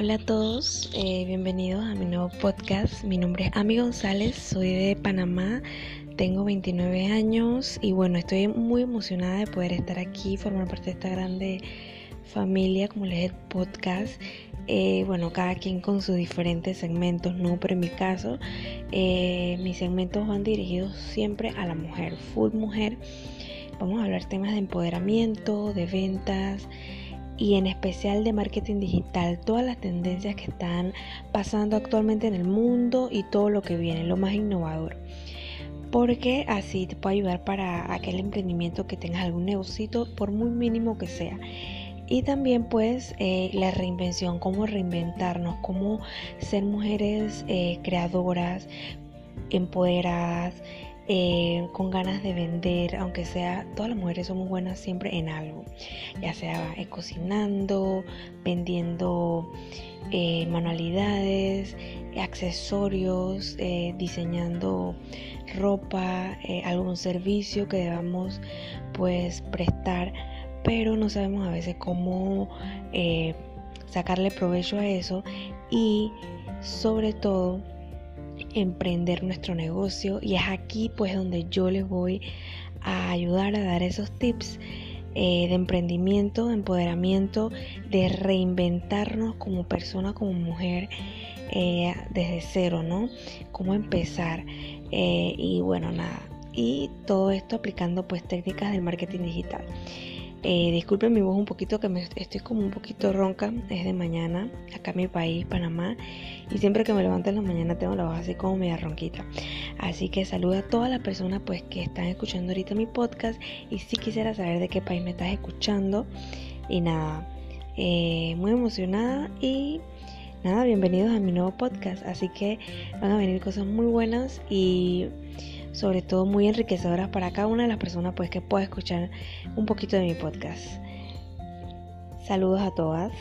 Hola a todos, eh, bienvenidos a mi nuevo podcast. Mi nombre es Ami González, soy de Panamá, tengo 29 años y bueno, estoy muy emocionada de poder estar aquí, formar parte de esta grande familia, como les podcast. Eh, bueno, cada quien con sus diferentes segmentos, ¿no? Pero en mi caso, eh, mis segmentos van dirigidos siempre a la mujer, full mujer. Vamos a hablar temas de empoderamiento, de ventas y en especial de marketing digital, todas las tendencias que están pasando actualmente en el mundo y todo lo que viene, lo más innovador. Porque así te puede ayudar para aquel emprendimiento que tengas algún negocio, por muy mínimo que sea. Y también pues eh, la reinvención, cómo reinventarnos, cómo ser mujeres eh, creadoras, empoderadas, eh, con ganas de vender, aunque sea, todas las mujeres somos buenas siempre en algo, ya sea eh, cocinando, vendiendo eh, manualidades, accesorios, diseñando ropa, algún servicio que debamos pues prestar, pero no sabemos a veces cómo sacarle provecho a eso y sobre todo emprender nuestro negocio y es aquí pues donde yo les voy a ayudar a dar esos tips eh, de emprendimiento, de empoderamiento, de reinventarnos como persona, como mujer eh, desde cero, ¿no? Cómo empezar eh, y bueno, nada. Y todo esto aplicando pues técnicas del marketing digital. Eh, disculpen mi voz un poquito, que me estoy como un poquito ronca. Es de mañana, acá en mi país, Panamá. Y siempre que me levanto en la mañana tengo la voz así como media ronquita. Así que saludo a todas las personas pues que están escuchando ahorita mi podcast. Y si quisiera saber de qué país me estás escuchando. Y nada, eh, muy emocionada y nada, bienvenidos a mi nuevo podcast. Así que van a venir cosas muy buenas y sobre todo muy enriquecedoras para cada una de las personas pues que pueda escuchar un poquito de mi podcast. Saludos a todas.